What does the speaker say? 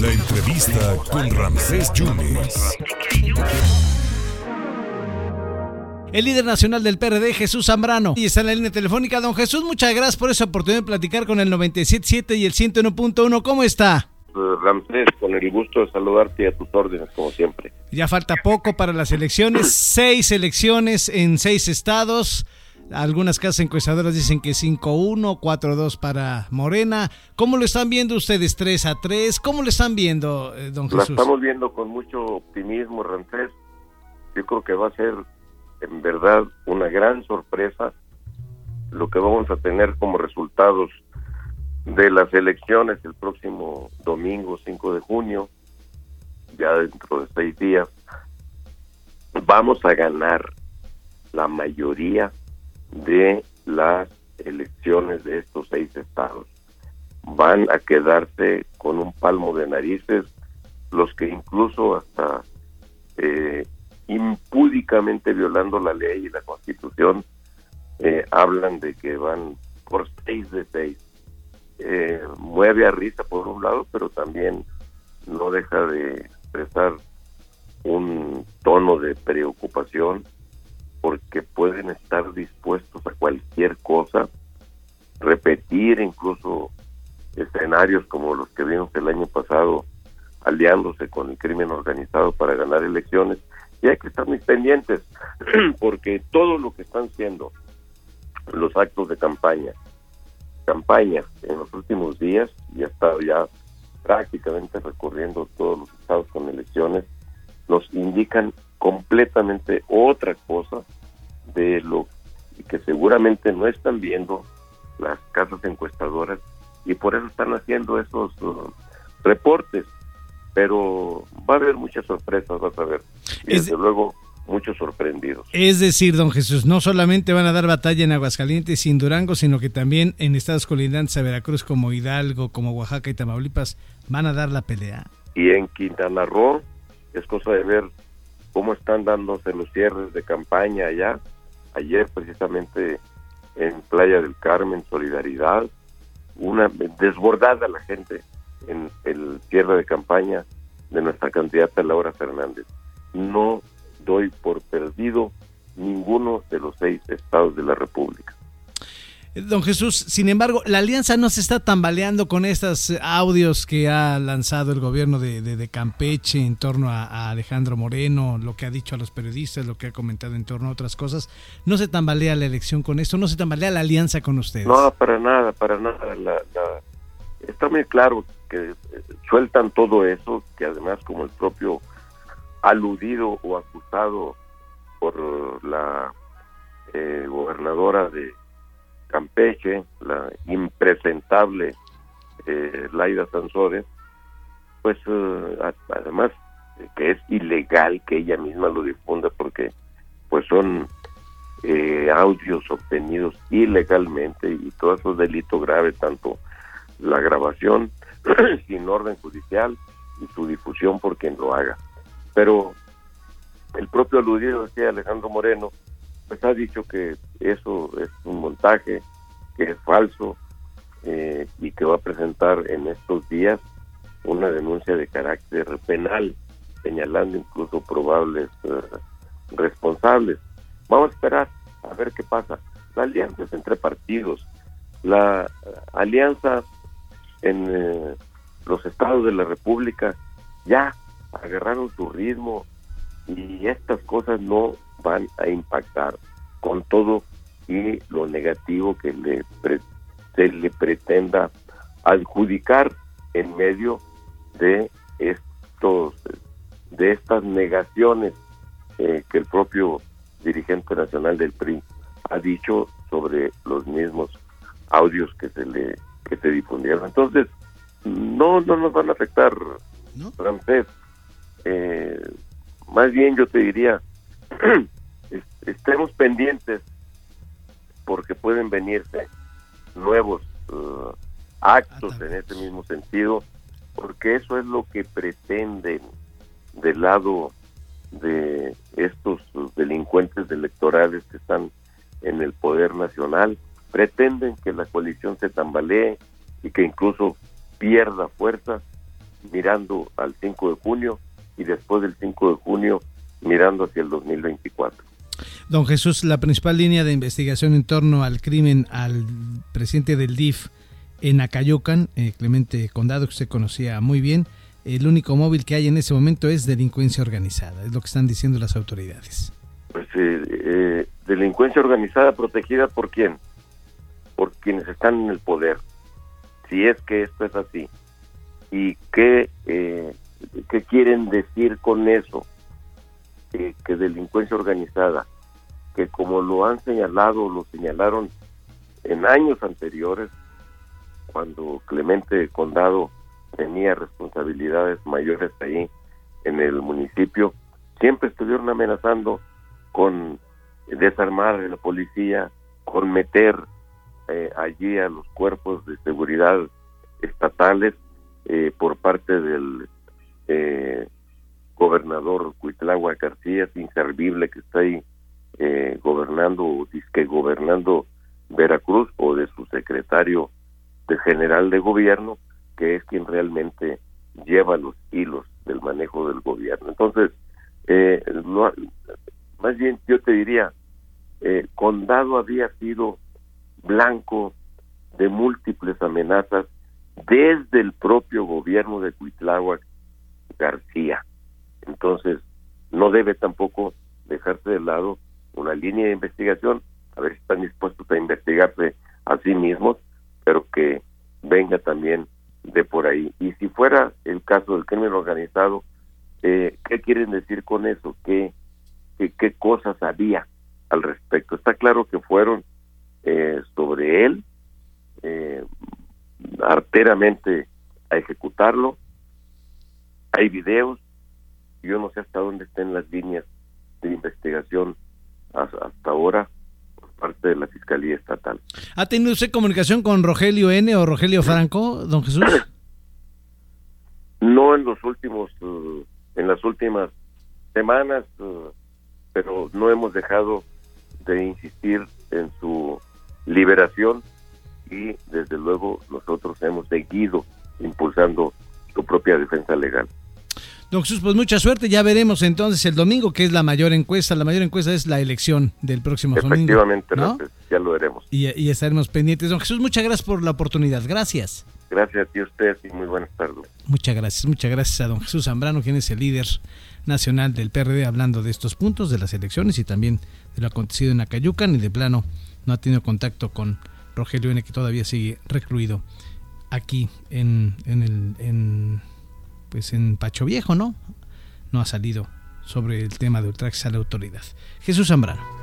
La entrevista con Ramsés Yunes. El líder nacional del PRD, Jesús Zambrano. Y está en la línea telefónica. Don Jesús, muchas gracias por esa oportunidad de platicar con el 97.7 y el 101.1. ¿Cómo está? Ramsés, con el gusto de saludarte y a tus órdenes, como siempre. Ya falta poco para las elecciones. seis elecciones en seis estados. Algunas casas encuestadoras dicen que 5-1, 4-2 para Morena. ¿Cómo lo están viendo ustedes 3 a 3? ¿Cómo lo están viendo, eh, don Jesús? Lo estamos viendo con mucho optimismo, Ramsés. Yo creo que va a ser en verdad una gran sorpresa lo que vamos a tener como resultados de las elecciones el próximo domingo 5 de junio, ya dentro de seis días. Vamos a ganar la mayoría de las elecciones de estos seis estados. Van a quedarse con un palmo de narices los que incluso hasta eh, impúdicamente violando la ley y la constitución eh, hablan de que van por seis de seis. Eh, mueve a risa por un lado, pero también no deja de expresar un tono de preocupación porque pueden estar dispuestos a cualquier cosa, repetir incluso escenarios como los que vimos el año pasado, aliándose con el crimen organizado para ganar elecciones, y hay que estar muy pendientes, porque todo lo que están siendo los actos de campaña, campaña en los últimos días, y ha estado ya prácticamente recorriendo todos los estados con elecciones, nos indican completamente otra cosa de lo que seguramente no están viendo las casas encuestadoras y por eso están haciendo esos uh, reportes. Pero va a haber muchas sorpresas, vas a ver. Y desde luego, muchos sorprendidos. Es decir, don Jesús, no solamente van a dar batalla en Aguascalientes y en Durango, sino que también en estados colindantes a Veracruz como Hidalgo, como Oaxaca y Tamaulipas van a dar la pelea. Y en Quintana Roo es cosa de ver cómo están dándose los cierres de campaña allá. Ayer precisamente en Playa del Carmen, Solidaridad, una desbordada la gente en el cierre de campaña de nuestra candidata Laura Fernández. No doy por perdido ninguno de los seis estados de la República. Don Jesús, sin embargo, la alianza no se está tambaleando con estos audios que ha lanzado el gobierno de, Campeche en torno a, Alejandro Moreno, lo que ha dicho a los periodistas, lo que ha comentado en torno a otras cosas. ¿No se tambalea la elección con esto? ¿No se tambalea la alianza con ustedes? No, para nada, para nada. Está muy claro que eh, sueltan todo eso, que además como el propio aludido o acusado por la eh, gobernadora de Campeche, la impresentable eh, Laida Sansores, pues eh, además que es ilegal que ella misma lo difunda porque pues son eh, audios obtenidos ilegalmente y todo eso es delito grave, tanto la grabación sin orden judicial y su difusión por quien lo haga. Pero el propio aludido decía Alejandro Moreno, pues ha dicho que eso es un montaje, que es falso eh, y que va a presentar en estos días una denuncia de carácter penal, señalando incluso probables eh, responsables. Vamos a esperar a ver qué pasa. La alianza entre partidos. La alianza en eh, los estados de la República ya agarraron su ritmo y estas cosas no van a impactar con todo y lo negativo que le se le pretenda adjudicar en medio de estos de estas negaciones eh, que el propio dirigente nacional del PRI ha dicho sobre los mismos audios que se le que se difundieron. Entonces no no nos van a afectar francés eh, más bien yo te diría estemos pendientes porque pueden venirse nuevos uh, actos en ese mismo sentido, porque eso es lo que pretenden del lado de estos delincuentes electorales que están en el poder nacional, pretenden que la coalición se tambalee y que incluso pierda fuerza mirando al 5 de junio y después del 5 de junio mirando hacia el 2024. Don Jesús, la principal línea de investigación en torno al crimen al presidente del DIF en Acayucan, eh, Clemente Condado, que usted conocía muy bien, el único móvil que hay en ese momento es delincuencia organizada, es lo que están diciendo las autoridades. Pues eh, eh, delincuencia organizada protegida por quién? Por quienes están en el poder. Si es que esto es así. ¿Y qué, qué quieren decir con eso? Que delincuencia organizada, que como lo han señalado, lo señalaron en años anteriores, cuando Clemente Condado tenía responsabilidades mayores ahí en el municipio, siempre estuvieron amenazando con desarmar a la policía, con meter eh, allí a los cuerpos de seguridad estatales eh, por parte del eh, gobernador Cuitlagua García, es inservible que está ahí eh, gobernando, o que gobernando Veracruz, o de su secretario de general de gobierno, que es quien realmente lleva los hilos del manejo del gobierno. Entonces, eh, más bien yo te diría, eh, Condado había sido blanco de múltiples amenazas desde el propio gobierno de Cuitláhuac García. Entonces, no debe tampoco dejarse de lado una línea de investigación, a ver si están dispuestos a investigarse a sí mismos, pero que venga también de por ahí. Y si fuera el caso del crimen organizado, eh, ¿qué quieren decir con eso? ¿Qué, qué, cosas había al respecto? Está claro que fueron eh, sobre él eh, arteramente a ejecutarlo. Hay videos, yo no sé hasta dónde estén las líneas de investigación hasta ahora por parte de la Fiscalía Estatal. ¿Ha tenido usted comunicación con Rogelio N o Rogelio Franco, don Jesús? No en los últimos, uh, en las últimas semanas, uh, pero no hemos dejado de insistir en su liberación y desde luego nosotros hemos seguido impulsando su propia defensa legal. Don Jesús, pues mucha suerte. Ya veremos entonces el domingo, que es la mayor encuesta. La mayor encuesta es la elección del próximo domingo. Efectivamente, ya lo veremos. Y, estaremos pendientes. Don Jesús, muchas gracias por la oportunidad. Gracias. Gracias a ti, usted, y muy buenas tardes. Muchas gracias. Muchas gracias a don Jesús Zambrano, quien es el líder nacional del PRD, hablando de estos puntos, de las elecciones y también de lo acontecido en Acayucan. Y de plano, no ha tenido contacto con Rogelio N., que todavía sigue recluido aquí en, en el. En, pues en Pacho Viejo, ¿no? No ha salido sobre el tema de ultraje a la autoridad. Jesús Zambrano.